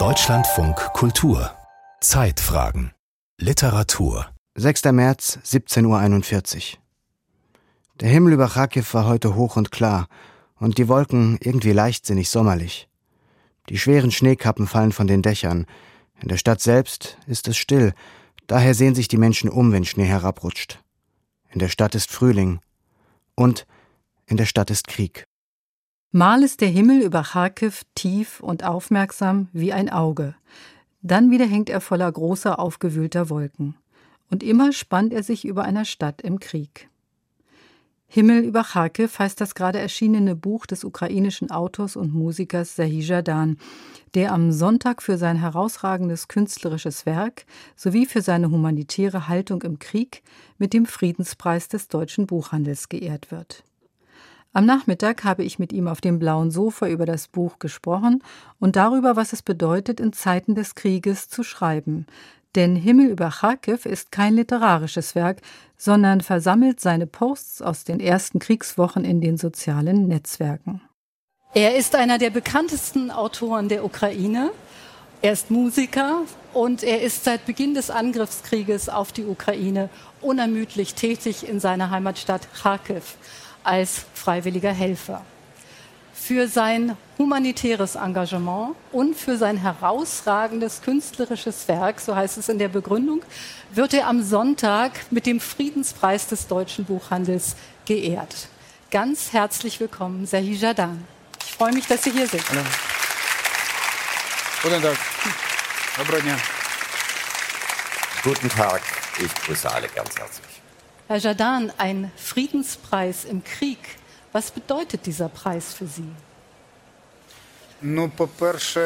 Deutschlandfunk Kultur Zeitfragen Literatur 6. März 17.41 Uhr Der Himmel über Kharkiv war heute hoch und klar und die Wolken irgendwie leichtsinnig sommerlich. Die schweren Schneekappen fallen von den Dächern. In der Stadt selbst ist es still, daher sehen sich die Menschen um, wenn Schnee herabrutscht. In der Stadt ist Frühling und in der Stadt ist Krieg. Mal ist der Himmel über Kharkiv tief und aufmerksam wie ein Auge. Dann wieder hängt er voller großer, aufgewühlter Wolken. Und immer spannt er sich über einer Stadt im Krieg. Himmel über Kharkiv heißt das gerade erschienene Buch des ukrainischen Autors und Musikers Sahi Jadan, der am Sonntag für sein herausragendes künstlerisches Werk sowie für seine humanitäre Haltung im Krieg mit dem Friedenspreis des deutschen Buchhandels geehrt wird. Am Nachmittag habe ich mit ihm auf dem blauen Sofa über das Buch gesprochen und darüber, was es bedeutet, in Zeiten des Krieges zu schreiben. Denn Himmel über Kharkiv ist kein literarisches Werk, sondern versammelt seine Posts aus den ersten Kriegswochen in den sozialen Netzwerken. Er ist einer der bekanntesten Autoren der Ukraine. Er ist Musiker und er ist seit Beginn des Angriffskrieges auf die Ukraine unermüdlich tätig in seiner Heimatstadt Kharkiv als freiwilliger Helfer. Für sein humanitäres Engagement und für sein herausragendes künstlerisches Werk, so heißt es in der Begründung, wird er am Sonntag mit dem Friedenspreis des deutschen Buchhandels geehrt. Ganz herzlich willkommen, Sahi Jadan. Ich freue mich, dass Sie hier sind. Hallo. Guten Tag. Guten Tag. Ich grüße alle ganz herzlich. Herr Jadan, ein Friedenspreis im Krieg. Was bedeutet dieser Preis für Sie? Zuerst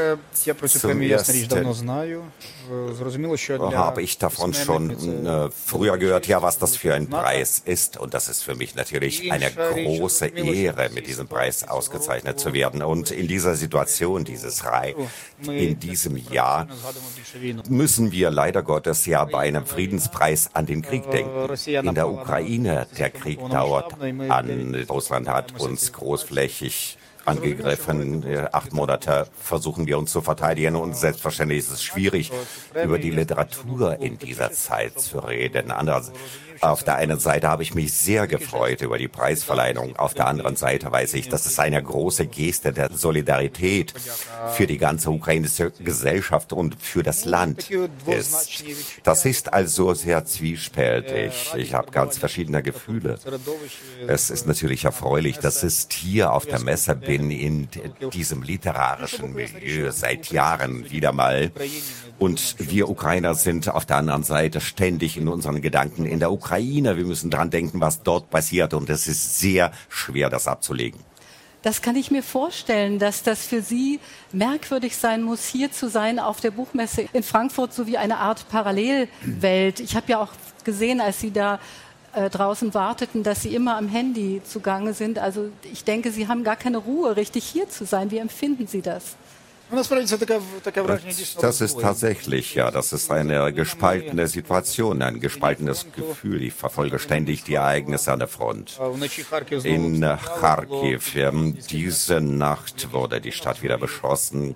habe ich davon schon äh, früher gehört, ja, was das für ein Preis ist. Und das ist für mich natürlich eine große Ehre, mit diesem Preis ausgezeichnet zu werden. Und in dieser Situation, dieses Rai, in diesem Jahr, müssen wir leider Gottes ja bei einem Friedenspreis an den Krieg denken. In der Ukraine, der Krieg dauert an. Russland hat uns großflächig angegriffen. Acht Monate versuchen wir uns zu verteidigen und selbstverständlich ist es schwierig, über die Literatur in dieser Zeit zu reden. Andererseits auf der einen Seite habe ich mich sehr gefreut über die Preisverleihung. Auf der anderen Seite weiß ich, dass es eine große Geste der Solidarität für die ganze ukrainische Gesellschaft und für das Land ist. Das ist also sehr zwiespältig. Ich habe ganz verschiedene Gefühle. Es ist natürlich erfreulich, dass ich hier auf der Messe bin, in diesem literarischen Milieu seit Jahren wieder mal. Und wir Ukrainer sind auf der anderen Seite ständig in unseren Gedanken in der Ukraine. Ukraine. Wir müssen dran denken, was dort passiert. Und es ist sehr schwer, das abzulegen. Das kann ich mir vorstellen, dass das für Sie merkwürdig sein muss, hier zu sein auf der Buchmesse in Frankfurt, so wie eine Art Parallelwelt. Ich habe ja auch gesehen, als Sie da äh, draußen warteten, dass Sie immer am Handy zugange sind. Also ich denke, Sie haben gar keine Ruhe, richtig hier zu sein. Wie empfinden Sie das? Das ist tatsächlich, ja, das ist eine gespaltene Situation, ein gespaltenes Gefühl. Ich verfolge ständig die Ereignisse an der Front. In Kharkiv, diese Nacht wurde die Stadt wieder beschossen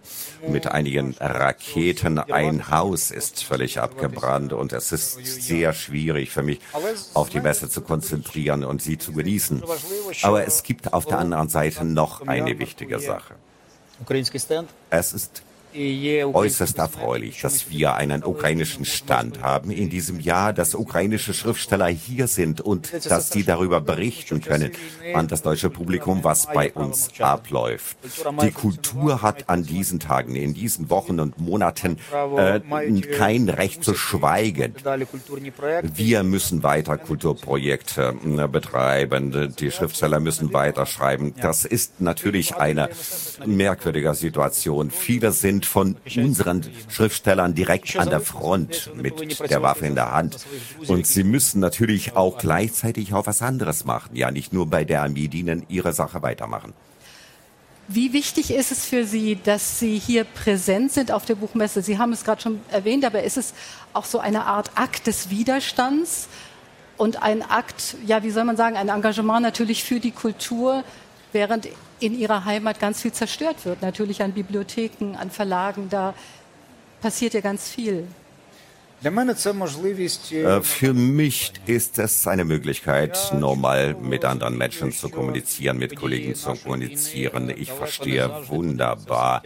mit einigen Raketen. Ein Haus ist völlig abgebrannt und es ist sehr schwierig für mich, auf die Messe zu konzentrieren und sie zu genießen. Aber es gibt auf der anderen Seite noch eine wichtige Sache. Es ist äußerst erfreulich, dass wir einen ukrainischen Stand haben in diesem Jahr, dass ukrainische Schriftsteller hier sind und dass sie darüber berichten können an das deutsche Publikum, was bei uns abläuft. Die Kultur hat an diesen Tagen, in diesen Wochen und Monaten äh, kein Recht zu schweigen. Wir müssen weiter Kulturprojekte äh, betreiben. Die Schriftsteller müssen weiterschreiben. Das ist natürlich eine merkwürdige Situation. Viele sind sind von unseren Schriftstellern direkt an der Front mit der Waffe in der Hand. Und sie müssen natürlich auch gleichzeitig auch was anderes machen. Ja, nicht nur bei der Armee dienen, ihre Sache weitermachen. Wie wichtig ist es für Sie, dass Sie hier präsent sind auf der Buchmesse? Sie haben es gerade schon erwähnt, aber ist es auch so eine Art Akt des Widerstands und ein Akt, ja, wie soll man sagen, ein Engagement natürlich für die Kultur, während in ihrer Heimat ganz viel zerstört wird. Natürlich an Bibliotheken, an Verlagen, da passiert ja ganz viel. Äh, für mich ist es eine Möglichkeit, normal mit anderen Menschen zu kommunizieren, mit Kollegen zu kommunizieren. Ich verstehe wunderbar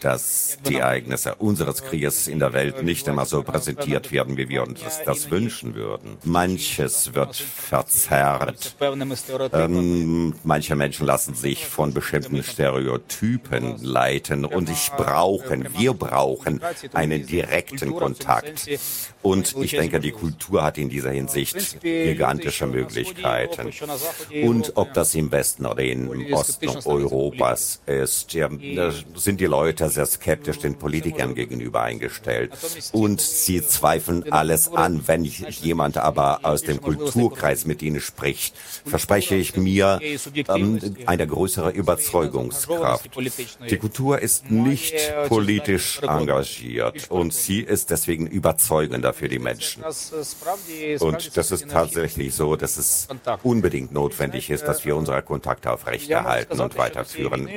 dass die Ereignisse unseres Krieges in der Welt nicht immer so präsentiert werden, wie wir uns das wünschen würden. Manches wird verzerrt. Ähm, manche Menschen lassen sich von bestimmten Stereotypen leiten und ich brauchen, wir brauchen einen direkten Kontakt. Und ich denke, die Kultur hat in dieser Hinsicht gigantische Möglichkeiten. Und ob das im Westen oder im Osten Europas ist, sind die Leute weiter sehr skeptisch den Politikern gegenüber eingestellt. Und sie zweifeln alles an. Wenn jemand aber aus dem Kulturkreis mit ihnen spricht, verspreche ich mir ähm, eine größere Überzeugungskraft. Die Kultur ist nicht politisch engagiert und sie ist deswegen überzeugender für die Menschen. Und das ist tatsächlich so, dass es unbedingt notwendig ist, dass wir unsere Kontakte aufrechterhalten und weiterführen.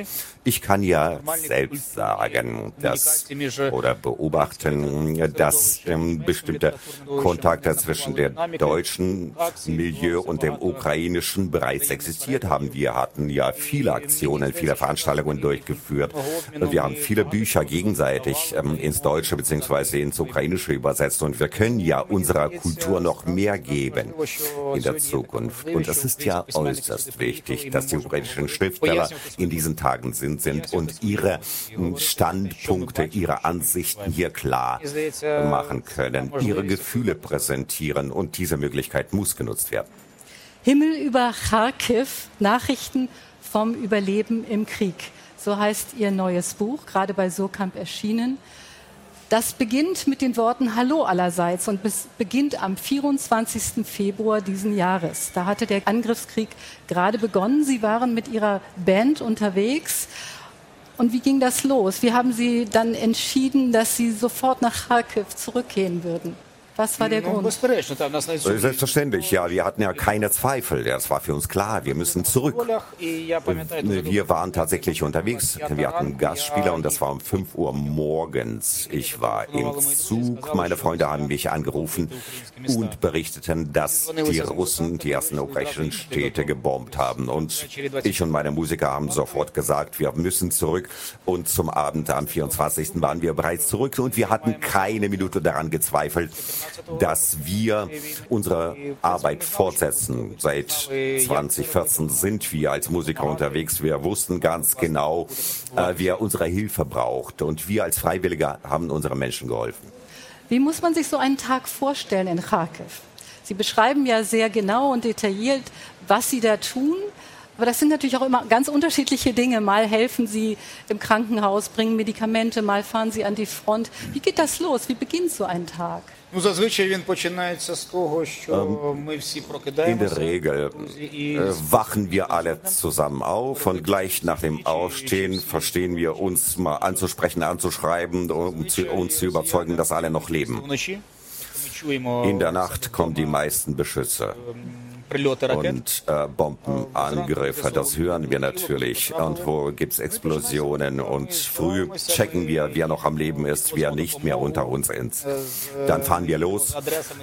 Ich kann ja selbst sagen, sagen dass, oder beobachten, dass ähm, bestimmte Kontakte zwischen dem deutschen Milieu und dem ukrainischen bereits existiert haben. Wir hatten ja viele Aktionen, viele Veranstaltungen durchgeführt. Wir haben viele Bücher gegenseitig ähm, ins Deutsche bzw. ins Ukrainische übersetzt und wir können ja unserer Kultur noch mehr geben in der Zukunft. Und es ist ja äußerst wichtig, dass die ukrainischen Schriftsteller in diesen Tagen sind, sind und ihre Standpunkte, ihre Ansichten hier klar machen können, ihre Gefühle präsentieren und diese Möglichkeit muss genutzt werden. Himmel über Kharkiv, Nachrichten vom Überleben im Krieg. So heißt Ihr neues Buch, gerade bei Surkamp erschienen. Das beginnt mit den Worten Hallo allerseits und beginnt am 24. Februar diesen Jahres. Da hatte der Angriffskrieg gerade begonnen. Sie waren mit Ihrer Band unterwegs und wie ging das los? Wie haben Sie dann entschieden, dass Sie sofort nach Kharkiv zurückgehen würden? Was war der Grund? Selbstverständlich, ja. Wir hatten ja keine Zweifel. Das war für uns klar. Wir müssen zurück. Wir waren tatsächlich unterwegs. Wir hatten Gastspieler und das war um 5 Uhr morgens. Ich war im Zug. Meine Freunde haben mich angerufen und berichteten, dass die Russen die ersten ukrainischen Städte gebombt haben. Und ich und meine Musiker haben sofort gesagt, wir müssen zurück. Und zum Abend am 24. waren wir bereits zurück und wir hatten keine Minute daran gezweifelt, dass wir unsere Arbeit fortsetzen. Seit 2014 sind wir als Musiker unterwegs. Wir wussten ganz genau, äh, wer unsere Hilfe braucht. Und wir als Freiwillige haben unseren Menschen geholfen. Wie muss man sich so einen Tag vorstellen in Kharkiv? Sie beschreiben ja sehr genau und detailliert, was Sie da tun. Aber das sind natürlich auch immer ganz unterschiedliche Dinge. Mal helfen Sie im Krankenhaus, bringen Medikamente, mal fahren Sie an die Front. Wie geht das los? Wie beginnt so ein Tag? In der Regel äh, wachen wir alle zusammen auf und gleich nach dem Aufstehen verstehen wir uns mal anzusprechen, anzuschreiben, um uns zu überzeugen, dass alle noch leben. In der Nacht kommen die meisten Beschüsse und äh, Bombenangriffe. Das hören wir natürlich. Und wo gibt es Explosionen? Und früh checken wir, wer noch am Leben ist, wer nicht mehr unter uns ist. Dann fahren wir los,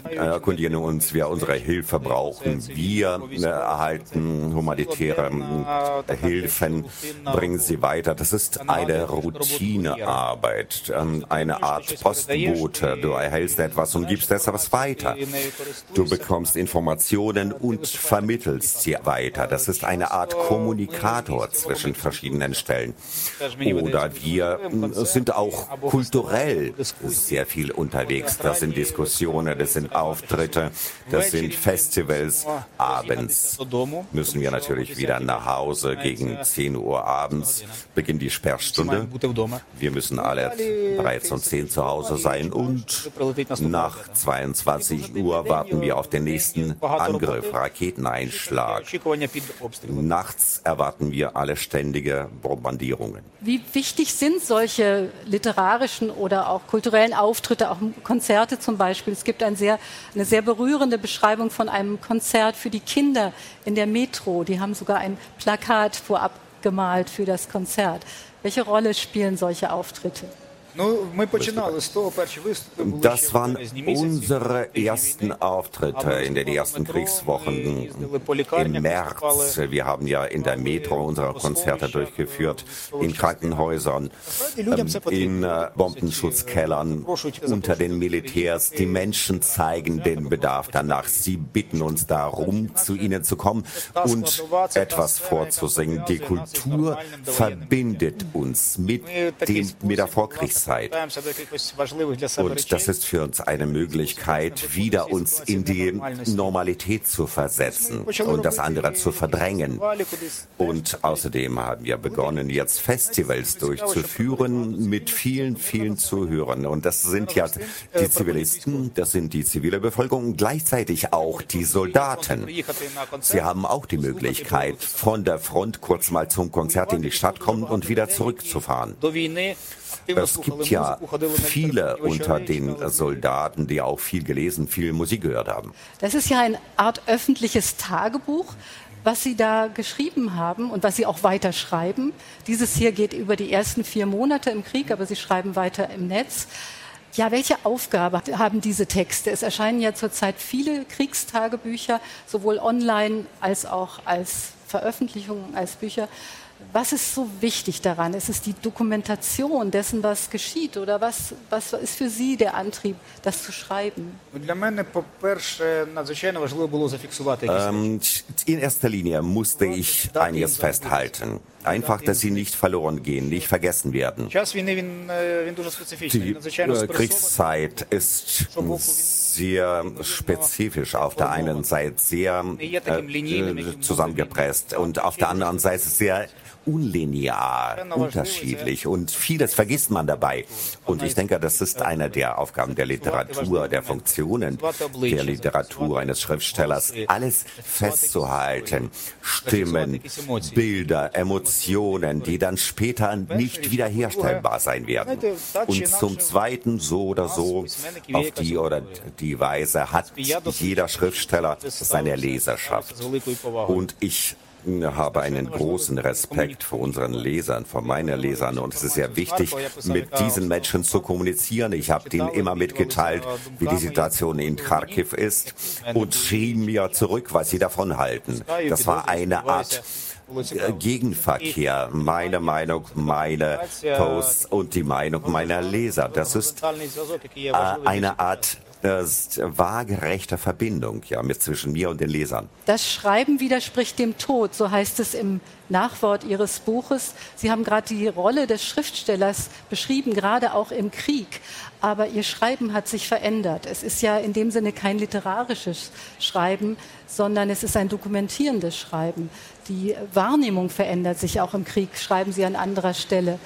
erkundigen uns, wer unsere Hilfe brauchen. Wir äh, erhalten humanitäre äh, Hilfen, bringen sie weiter. Das ist eine Routinearbeit, ähm, eine Art Postbote. Du erhältst etwas und gibst etwas weiter. Du bekommst Informationen und und vermittelst sie weiter. Das ist eine Art Kommunikator zwischen verschiedenen Stellen. Oder wir sind auch kulturell sehr viel unterwegs. Das sind Diskussionen, das sind Auftritte, das sind Festivals. Abends müssen wir natürlich wieder nach Hause. Gegen 10 Uhr abends beginnt die Sperrstunde. Wir müssen alle bereits um 10 zu Hause sein und nach 22 Uhr warten wir auf den nächsten Angriff. Raketeneinschlag. Nachts erwarten wir alle ständige Bombardierungen. Wie wichtig sind solche literarischen oder auch kulturellen Auftritte, auch Konzerte zum Beispiel? Es gibt ein sehr, eine sehr berührende Beschreibung von einem Konzert für die Kinder in der Metro. Die haben sogar ein Plakat vorab gemalt für das Konzert. Welche Rolle spielen solche Auftritte? Das waren unsere ersten Auftritte in den ersten Kriegswochen im März. Wir haben ja in der Metro unsere Konzerte durchgeführt, in Krankenhäusern, ähm, in äh, Bombenschutzkellern, unter den Militärs. Die Menschen zeigen den Bedarf danach. Sie bitten uns darum, zu ihnen zu kommen und etwas vorzusingen. Die Kultur verbindet uns mit, dem, mit der Vorkriegszeit. Zeit. Und das ist für uns eine Möglichkeit, wieder uns in die Normalität zu versetzen und das andere zu verdrängen. Und außerdem haben wir begonnen, jetzt Festivals durchzuführen mit vielen, vielen Zuhörern. Und das sind ja die Zivilisten, das sind die zivile Bevölkerung gleichzeitig auch die Soldaten. Sie haben auch die Möglichkeit, von der Front kurz mal zum Konzert in die Stadt kommen und wieder zurückzufahren. Es gibt ja viele unter den Soldaten, die auch viel gelesen, viel Musik gehört haben. Das ist ja eine Art öffentliches Tagebuch, was Sie da geschrieben haben und was Sie auch weiter schreiben. Dieses hier geht über die ersten vier Monate im Krieg, aber Sie schreiben weiter im Netz. Ja, welche Aufgabe haben diese Texte? Es erscheinen ja zurzeit viele Kriegstagebücher, sowohl online als auch als Veröffentlichungen, als Bücher. Was ist so wichtig daran? Ist es die Dokumentation dessen, was geschieht? Oder was, was ist für Sie der Antrieb, das zu schreiben? Ähm, in erster Linie musste ich einiges festhalten. Einfach, dass sie nicht verloren gehen, nicht vergessen werden. Die äh, Kriegszeit ist sehr spezifisch. Auf der einen Seite sehr äh, zusammengepresst und auf der anderen Seite sehr unlinear, unterschiedlich und vieles vergisst man dabei. Und ich denke, das ist eine der Aufgaben der Literatur, der Funktionen der Literatur eines Schriftstellers, alles festzuhalten. Stimmen, Bilder, Emotionen, die dann später nicht wiederherstellbar sein werden. Und zum Zweiten, so oder so, auf die oder die Weise hat jeder Schriftsteller seine Leserschaft. Und ich habe einen großen Respekt vor unseren Lesern, vor meinen Lesern und es ist sehr wichtig, mit diesen Menschen zu kommunizieren. Ich habe denen immer mitgeteilt, wie die Situation in Kharkiv ist und schrieben mir zurück, was sie davon halten. Das war eine Art äh, Gegenverkehr, meine Meinung, meine Posts und die Meinung meiner Leser. Das ist äh, eine Art ist waagerechte Verbindung ja, mit zwischen mir und den Lesern. Das Schreiben widerspricht dem Tod, so heißt es im Nachwort Ihres Buches. Sie haben gerade die Rolle des Schriftstellers beschrieben, gerade auch im Krieg. Aber Ihr Schreiben hat sich verändert. Es ist ja in dem Sinne kein literarisches Schreiben, sondern es ist ein dokumentierendes Schreiben. Die Wahrnehmung verändert sich auch im Krieg, schreiben Sie an anderer Stelle.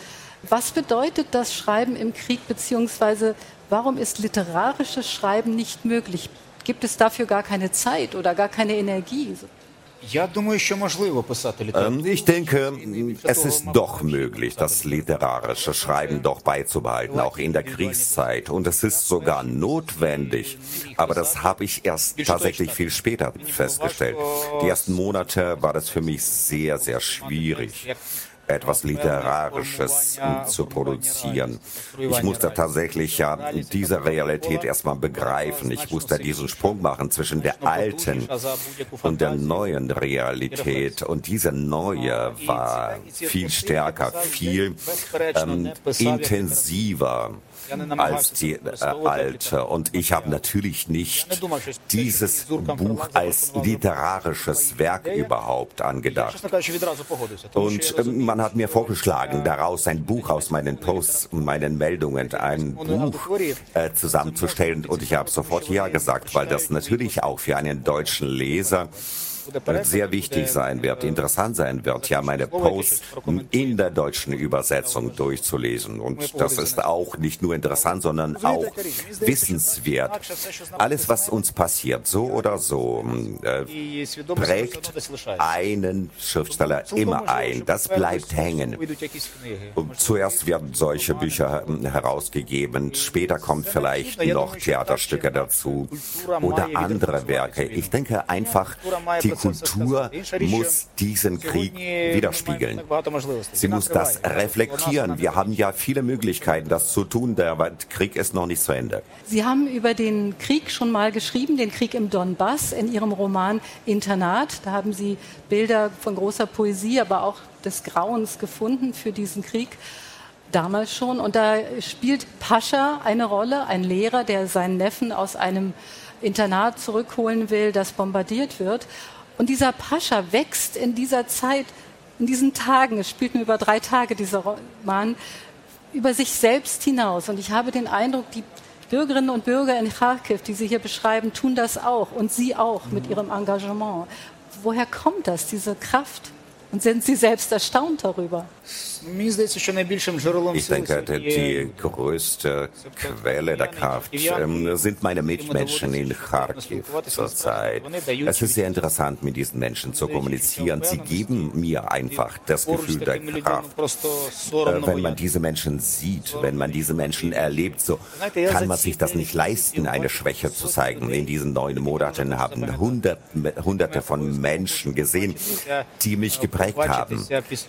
Was bedeutet das Schreiben im Krieg, beziehungsweise Warum ist literarisches Schreiben nicht möglich? Gibt es dafür gar keine Zeit oder gar keine Energie? Ich denke, es ist doch möglich, das literarische Schreiben doch beizubehalten, auch in der Kriegszeit. Und es ist sogar notwendig. Aber das habe ich erst tatsächlich viel später festgestellt. Die ersten Monate war das für mich sehr, sehr schwierig etwas Literarisches zu produzieren. Ich musste tatsächlich ja diese Realität erstmal begreifen. Ich musste diesen Sprung machen zwischen der alten und der neuen Realität. Und diese neue war viel stärker, viel ähm, intensiver als die äh, alte. Und ich habe natürlich nicht dieses Buch als literarisches Werk überhaupt angedacht. Und äh, man hat mir vorgeschlagen, daraus ein Buch aus meinen Posts, meinen Meldungen, ein Buch äh, zusammenzustellen. Und ich habe sofort ja gesagt, weil das natürlich auch für einen deutschen Leser sehr wichtig sein wird, interessant sein wird, ja meine Posts in der deutschen Übersetzung durchzulesen. Und das ist auch nicht nur interessant, sondern auch wissenswert. Alles, was uns passiert, so oder so, äh, prägt einen Schriftsteller immer ein. Das bleibt hängen. Und zuerst werden solche Bücher herausgegeben, später kommt vielleicht noch Theaterstücke dazu oder andere Werke. Ich denke einfach, die Kultur muss diesen Krieg widerspiegeln. Sie muss das reflektieren. Wir haben ja viele Möglichkeiten, das zu tun. Der Krieg ist noch nicht zu Ende. Sie haben über den Krieg schon mal geschrieben, den Krieg im Donbass, in Ihrem Roman Internat. Da haben Sie Bilder von großer Poesie, aber auch des Grauens gefunden für diesen Krieg damals schon. Und da spielt Pascha eine Rolle, ein Lehrer, der seinen Neffen aus einem Internat zurückholen will, das bombardiert wird. Und dieser Pascha wächst in dieser Zeit, in diesen Tagen, es spielt nur über drei Tage dieser Roman, über sich selbst hinaus. Und ich habe den Eindruck, die Bürgerinnen und Bürger in Kharkiv, die Sie hier beschreiben, tun das auch und Sie auch mit Ihrem Engagement. Woher kommt das, diese Kraft? Und sind Sie selbst erstaunt darüber? Ich denke, die größte Quelle der Kraft ähm, sind meine Mitmenschen in Kharkiv zurzeit. Es ist sehr interessant, mit diesen Menschen zu kommunizieren. Sie geben mir einfach das Gefühl der Kraft. Äh, wenn man diese Menschen sieht, wenn man diese Menschen erlebt, so kann man sich das nicht leisten, eine Schwäche zu zeigen. In diesen neun Monaten haben Hunderte von Menschen gesehen, die mich geprägt haben,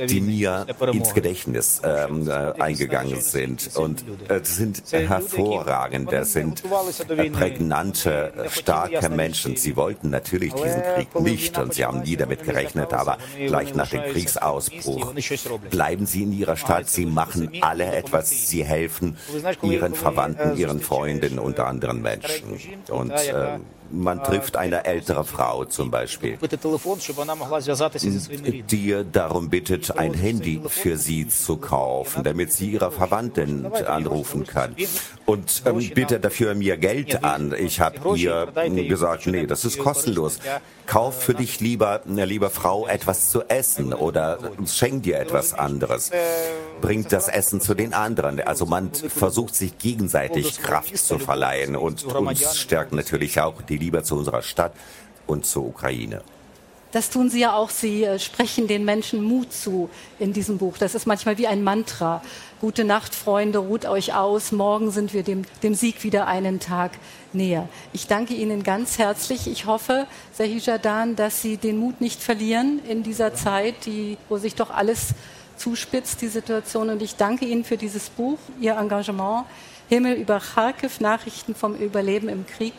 die mir ins Gedächtnis ähm, äh, eingegangen sind. Und äh, sind hervorragende, sind äh, prägnante, starke Menschen. Sie wollten natürlich diesen Krieg nicht und sie haben nie damit gerechnet, aber gleich nach dem Kriegsausbruch bleiben sie in ihrer Stadt, sie machen alle etwas, sie helfen ihren Verwandten, ihren Freunden und anderen Menschen. Und äh, man trifft eine ältere Frau zum Beispiel, die darum bittet, ein Handy für sie zu kaufen, damit sie ihre Verwandten anrufen kann. Und ähm, bittet dafür mir Geld an. Ich habe ihr gesagt, nee, das ist kostenlos. Kauf für dich lieber, lieber Frau, etwas zu essen oder schenk dir etwas anderes. Bringt das Essen zu den anderen. Also man versucht sich gegenseitig Kraft zu verleihen und uns stärkt natürlich auch die Liebe zu unserer Stadt und zur Ukraine. Das tun Sie ja auch. Sie äh, sprechen den Menschen Mut zu in diesem Buch. Das ist manchmal wie ein Mantra. Gute Nacht, Freunde, ruht euch aus. Morgen sind wir dem, dem Sieg wieder einen Tag näher. Ich danke Ihnen ganz herzlich. Ich hoffe, Sahijadan, dass Sie den Mut nicht verlieren in dieser Zeit, die, wo sich doch alles zuspitzt, die Situation. Und ich danke Ihnen für dieses Buch, Ihr Engagement. Himmel über Kharkiv, Nachrichten vom Überleben im Krieg.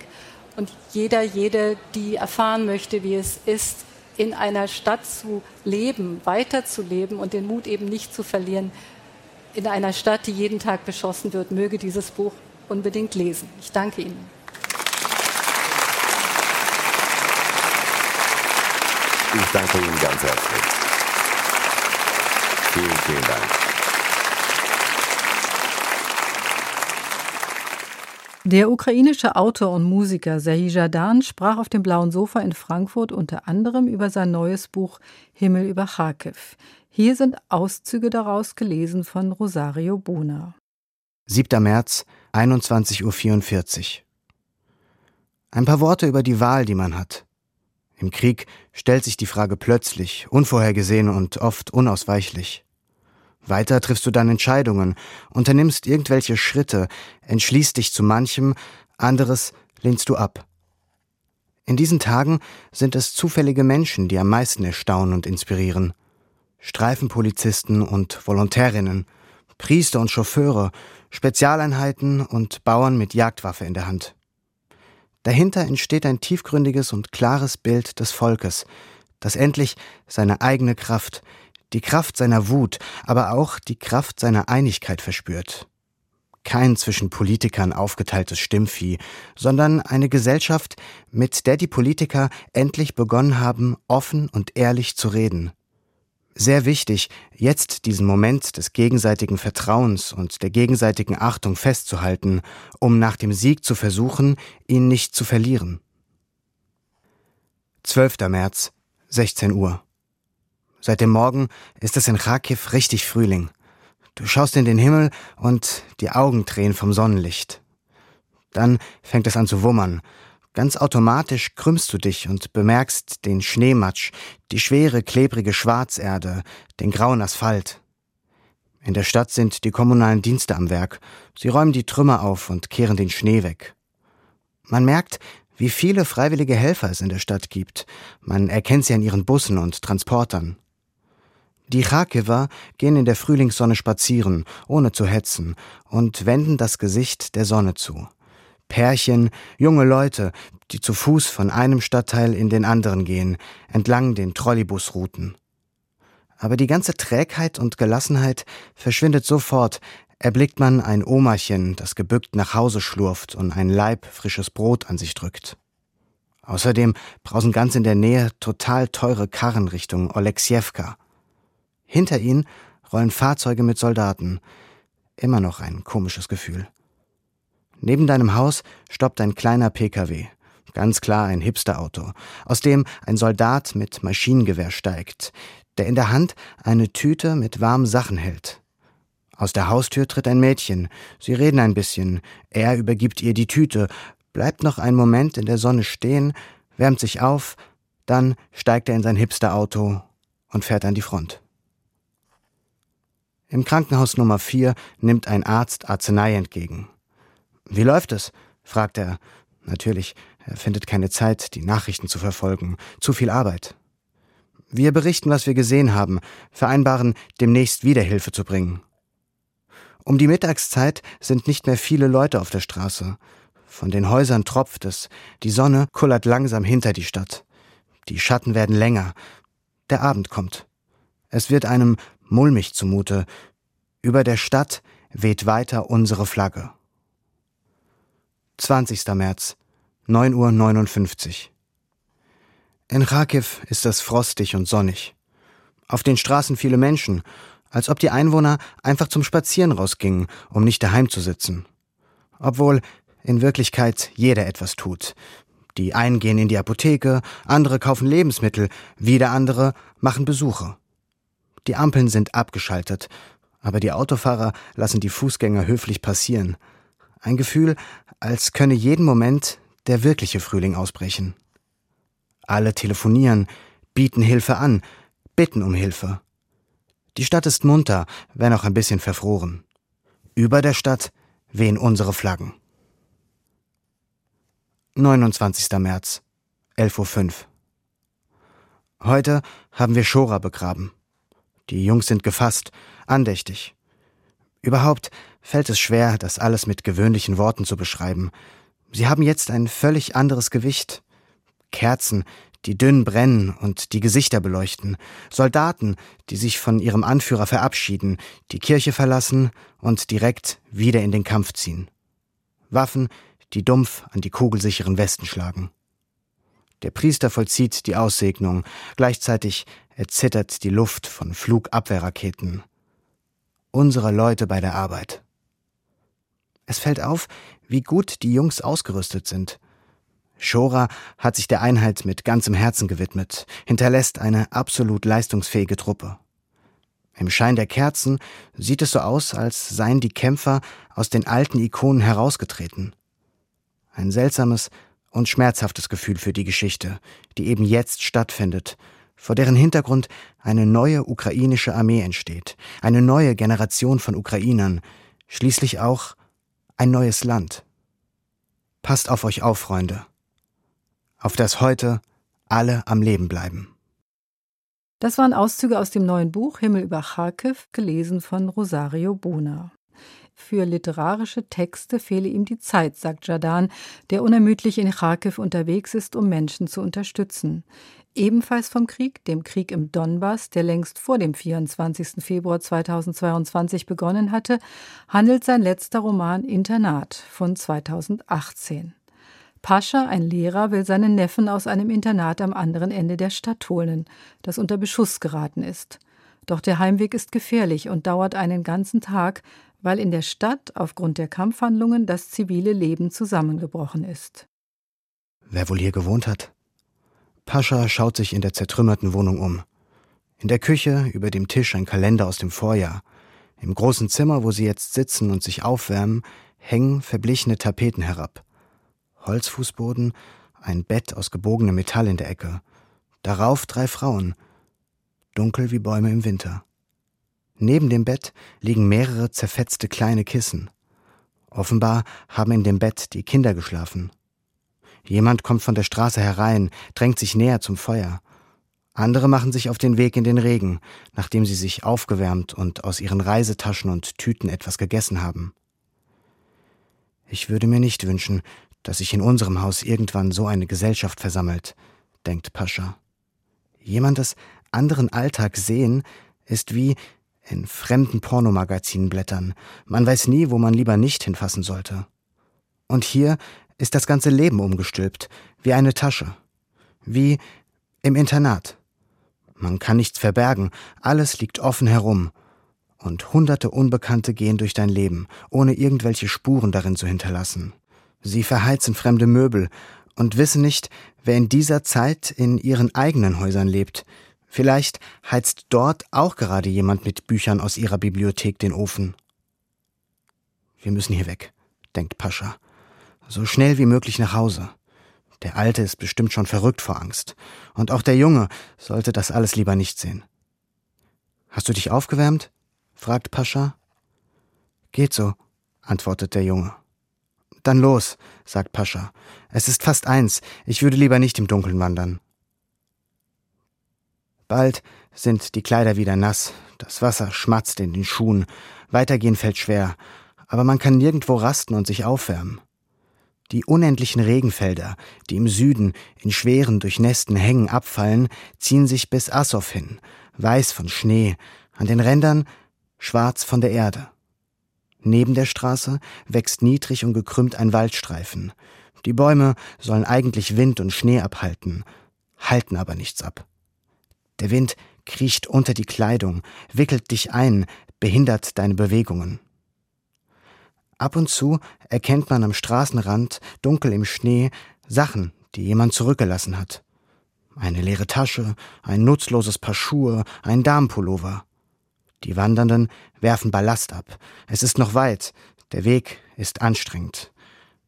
Und jeder, jede, die erfahren möchte, wie es ist, in einer Stadt zu leben, weiterzuleben und den Mut eben nicht zu verlieren, in einer Stadt, die jeden Tag beschossen wird, möge dieses Buch unbedingt lesen. Ich danke Ihnen. Ich danke Ihnen ganz herzlich. Vielen, vielen Dank. Der ukrainische Autor und Musiker Serhii Jadan sprach auf dem blauen Sofa in Frankfurt unter anderem über sein neues Buch Himmel über Kharkiv. Hier sind Auszüge daraus gelesen von Rosario Bona. 7. März, 21.44 Uhr. Ein paar Worte über die Wahl, die man hat. Im Krieg stellt sich die Frage plötzlich, unvorhergesehen und oft unausweichlich. Weiter triffst du dann Entscheidungen, unternimmst irgendwelche Schritte, entschließt dich zu manchem, anderes lehnst du ab. In diesen Tagen sind es zufällige Menschen, die am meisten erstaunen und inspirieren. Streifenpolizisten und Volontärinnen, Priester und Chauffeure, Spezialeinheiten und Bauern mit Jagdwaffe in der Hand. Dahinter entsteht ein tiefgründiges und klares Bild des Volkes, das endlich seine eigene Kraft, die Kraft seiner Wut, aber auch die Kraft seiner Einigkeit verspürt. Kein zwischen Politikern aufgeteiltes Stimmvieh, sondern eine Gesellschaft, mit der die Politiker endlich begonnen haben, offen und ehrlich zu reden. Sehr wichtig, jetzt diesen Moment des gegenseitigen Vertrauens und der gegenseitigen Achtung festzuhalten, um nach dem Sieg zu versuchen, ihn nicht zu verlieren. 12. März, 16 Uhr. Seit dem Morgen ist es in Kharkiv richtig Frühling. Du schaust in den Himmel und die Augen drehen vom Sonnenlicht. Dann fängt es an zu wummern. Ganz automatisch krümmst du dich und bemerkst den Schneematsch, die schwere, klebrige Schwarzerde, den grauen Asphalt. In der Stadt sind die kommunalen Dienste am Werk. Sie räumen die Trümmer auf und kehren den Schnee weg. Man merkt, Wie viele freiwillige Helfer es in der Stadt gibt. Man erkennt sie an ihren Bussen und Transportern. Die Charkiwer gehen in der Frühlingssonne spazieren, ohne zu hetzen, und wenden das Gesicht der Sonne zu. Pärchen, junge Leute, die zu Fuß von einem Stadtteil in den anderen gehen, entlang den Trolleybusrouten. Aber die ganze Trägheit und Gelassenheit verschwindet sofort, erblickt man ein Omachen, das gebückt nach Hause schlurft und ein Laib frisches Brot an sich drückt. Außerdem brausen ganz in der Nähe total teure Karren Richtung Oleksiewka. Hinter ihnen rollen Fahrzeuge mit Soldaten. Immer noch ein komisches Gefühl. Neben deinem Haus stoppt ein kleiner PKW. Ganz klar ein Hipsterauto, aus dem ein Soldat mit Maschinengewehr steigt, der in der Hand eine Tüte mit warmen Sachen hält. Aus der Haustür tritt ein Mädchen. Sie reden ein bisschen. Er übergibt ihr die Tüte, bleibt noch einen Moment in der Sonne stehen, wärmt sich auf, dann steigt er in sein Hipsterauto und fährt an die Front. Im Krankenhaus Nummer 4 nimmt ein Arzt Arznei entgegen. Wie läuft es? fragt er. Natürlich, er findet keine Zeit, die Nachrichten zu verfolgen. Zu viel Arbeit. Wir berichten, was wir gesehen haben, vereinbaren, demnächst wieder Hilfe zu bringen. Um die Mittagszeit sind nicht mehr viele Leute auf der Straße. Von den Häusern tropft es, die Sonne kullert langsam hinter die Stadt. Die Schatten werden länger. Der Abend kommt. Es wird einem mulmig zumute. Über der Stadt weht weiter unsere Flagge. 20. März, 9.59 Uhr. In Kharkiv ist es frostig und sonnig. Auf den Straßen viele Menschen, als ob die Einwohner einfach zum Spazieren rausgingen, um nicht daheim zu sitzen. Obwohl in Wirklichkeit jeder etwas tut. Die einen gehen in die Apotheke, andere kaufen Lebensmittel, wieder andere machen Besuche. Die Ampeln sind abgeschaltet, aber die Autofahrer lassen die Fußgänger höflich passieren. Ein Gefühl, als könne jeden Moment der wirkliche Frühling ausbrechen. Alle telefonieren, bieten Hilfe an, bitten um Hilfe. Die Stadt ist munter, wenn auch ein bisschen verfroren. Über der Stadt wehen unsere Flaggen. 29. März, 11.05 Uhr. Heute haben wir Schora begraben. Die Jungs sind gefasst, andächtig. Überhaupt fällt es schwer, das alles mit gewöhnlichen Worten zu beschreiben. Sie haben jetzt ein völlig anderes Gewicht. Kerzen, die dünn brennen und die Gesichter beleuchten, Soldaten, die sich von ihrem Anführer verabschieden, die Kirche verlassen und direkt wieder in den Kampf ziehen. Waffen, die dumpf an die kugelsicheren Westen schlagen. Der Priester vollzieht die Aussegnung, gleichzeitig erzittert die Luft von Flugabwehrraketen. Unsere Leute bei der Arbeit. Es fällt auf, wie gut die Jungs ausgerüstet sind. Schora hat sich der Einheit mit ganzem Herzen gewidmet, hinterlässt eine absolut leistungsfähige Truppe. Im Schein der Kerzen sieht es so aus, als seien die Kämpfer aus den alten Ikonen herausgetreten. Ein seltsames und schmerzhaftes Gefühl für die Geschichte, die eben jetzt stattfindet, vor deren Hintergrund eine neue ukrainische Armee entsteht, eine neue Generation von Ukrainern, schließlich auch ein neues Land. Passt auf euch auf, Freunde auf das heute alle am Leben bleiben. Das waren Auszüge aus dem neuen Buch Himmel über Kharkiv, gelesen von Rosario Bona. Für literarische Texte fehle ihm die Zeit, sagt Jadan, der unermüdlich in Kharkiv unterwegs ist, um Menschen zu unterstützen. Ebenfalls vom Krieg, dem Krieg im Donbass, der längst vor dem 24. Februar 2022 begonnen hatte, handelt sein letzter Roman Internat von 2018. Pascha, ein Lehrer, will seinen Neffen aus einem Internat am anderen Ende der Stadt holen, das unter Beschuss geraten ist. Doch der Heimweg ist gefährlich und dauert einen ganzen Tag, weil in der Stadt aufgrund der Kampfhandlungen das zivile Leben zusammengebrochen ist. Wer wohl hier gewohnt hat? Pascha schaut sich in der zertrümmerten Wohnung um. In der Küche über dem Tisch ein Kalender aus dem Vorjahr. Im großen Zimmer, wo sie jetzt sitzen und sich aufwärmen, hängen verblichene Tapeten herab. Holzfußboden, ein Bett aus gebogenem Metall in der Ecke. Darauf drei Frauen, dunkel wie Bäume im Winter. Neben dem Bett liegen mehrere zerfetzte kleine Kissen. Offenbar haben in dem Bett die Kinder geschlafen. Jemand kommt von der Straße herein, drängt sich näher zum Feuer. Andere machen sich auf den Weg in den Regen, nachdem sie sich aufgewärmt und aus ihren Reisetaschen und Tüten etwas gegessen haben. Ich würde mir nicht wünschen, dass sich in unserem Haus irgendwann so eine Gesellschaft versammelt, denkt Pascha. Jemandes anderen Alltag sehen ist wie in fremden Pornomagazinen blättern. Man weiß nie, wo man lieber nicht hinfassen sollte. Und hier ist das ganze Leben umgestülpt, wie eine Tasche. Wie im Internat. Man kann nichts verbergen, alles liegt offen herum. Und hunderte Unbekannte gehen durch dein Leben, ohne irgendwelche Spuren darin zu hinterlassen. Sie verheizen fremde Möbel und wissen nicht, wer in dieser Zeit in ihren eigenen Häusern lebt. Vielleicht heizt dort auch gerade jemand mit Büchern aus ihrer Bibliothek den Ofen. Wir müssen hier weg, denkt Pascha. So schnell wie möglich nach Hause. Der Alte ist bestimmt schon verrückt vor Angst. Und auch der Junge sollte das alles lieber nicht sehen. Hast du dich aufgewärmt? fragt Pascha. Geht so, antwortet der Junge. Dann los, sagt Pascha. Es ist fast eins. Ich würde lieber nicht im Dunkeln wandern. Bald sind die Kleider wieder nass. Das Wasser schmatzt in den Schuhen. Weitergehen fällt schwer. Aber man kann nirgendwo rasten und sich aufwärmen. Die unendlichen Regenfelder, die im Süden in schweren, durchnässten Hängen abfallen, ziehen sich bis Assow hin, weiß von Schnee, an den Rändern schwarz von der Erde. Neben der Straße wächst niedrig und gekrümmt ein Waldstreifen. Die Bäume sollen eigentlich Wind und Schnee abhalten, halten aber nichts ab. Der Wind kriecht unter die Kleidung, wickelt dich ein, behindert deine Bewegungen. Ab und zu erkennt man am Straßenrand, dunkel im Schnee, Sachen, die jemand zurückgelassen hat. Eine leere Tasche, ein nutzloses Paar Schuhe, ein Darmpullover. Die Wandernden werfen Ballast ab. Es ist noch weit, der Weg ist anstrengend.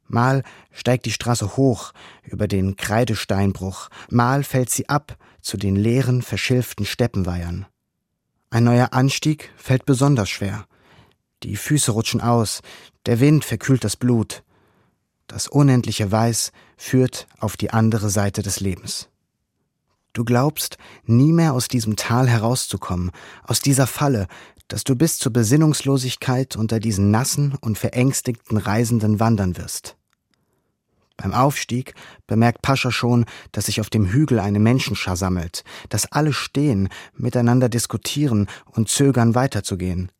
Mal steigt die Straße hoch über den Kreidesteinbruch, mal fällt sie ab zu den leeren, verschilften Steppenweihern. Ein neuer Anstieg fällt besonders schwer. Die Füße rutschen aus, der Wind verkühlt das Blut. Das unendliche Weiß führt auf die andere Seite des Lebens. Du glaubst, nie mehr aus diesem Tal herauszukommen, aus dieser Falle, dass du bis zur Besinnungslosigkeit unter diesen nassen und verängstigten Reisenden wandern wirst. Beim Aufstieg bemerkt Pascha schon, dass sich auf dem Hügel eine Menschenschar sammelt, dass alle stehen, miteinander diskutieren und zögern weiterzugehen.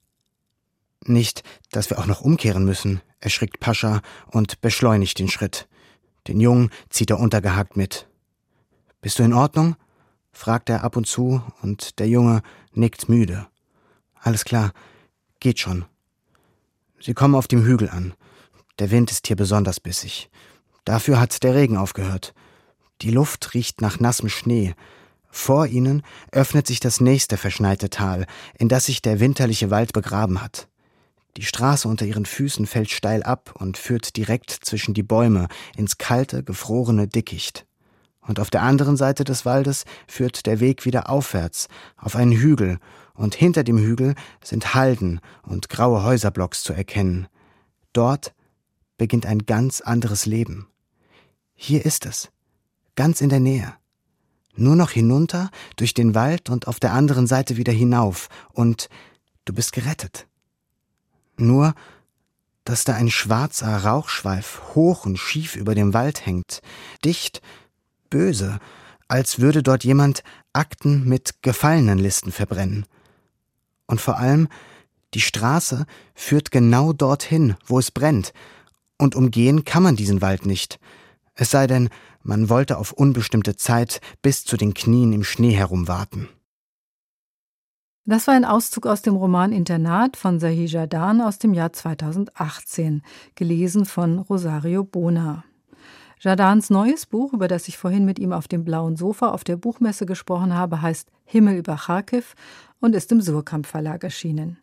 Nicht, dass wir auch noch umkehren müssen, erschrickt Pascha und beschleunigt den Schritt. Den Jungen zieht er untergehakt mit. Bist du in Ordnung? fragt er ab und zu, und der Junge nickt müde. Alles klar, geht schon. Sie kommen auf dem Hügel an. Der Wind ist hier besonders bissig. Dafür hat der Regen aufgehört. Die Luft riecht nach nassem Schnee. Vor ihnen öffnet sich das nächste verschneite Tal, in das sich der winterliche Wald begraben hat. Die Straße unter ihren Füßen fällt steil ab und führt direkt zwischen die Bäume ins kalte, gefrorene Dickicht. Und auf der anderen Seite des Waldes führt der Weg wieder aufwärts, auf einen Hügel, und hinter dem Hügel sind Halden und graue Häuserblocks zu erkennen. Dort beginnt ein ganz anderes Leben. Hier ist es, ganz in der Nähe. Nur noch hinunter, durch den Wald und auf der anderen Seite wieder hinauf, und du bist gerettet. Nur, dass da ein schwarzer Rauchschweif hoch und schief über dem Wald hängt, dicht, böse, als würde dort jemand Akten mit Gefallenenlisten verbrennen. Und vor allem, die Straße führt genau dorthin, wo es brennt, und umgehen kann man diesen Wald nicht. Es sei denn, man wollte auf unbestimmte Zeit bis zu den Knien im Schnee herumwarten. Das war ein Auszug aus dem Roman Internat von Zahi Jadan aus dem Jahr 2018, gelesen von Rosario Bona. Jadans neues Buch, über das ich vorhin mit ihm auf dem blauen Sofa auf der Buchmesse gesprochen habe, heißt Himmel über Kharkiv und ist im Surkamp Verlag erschienen.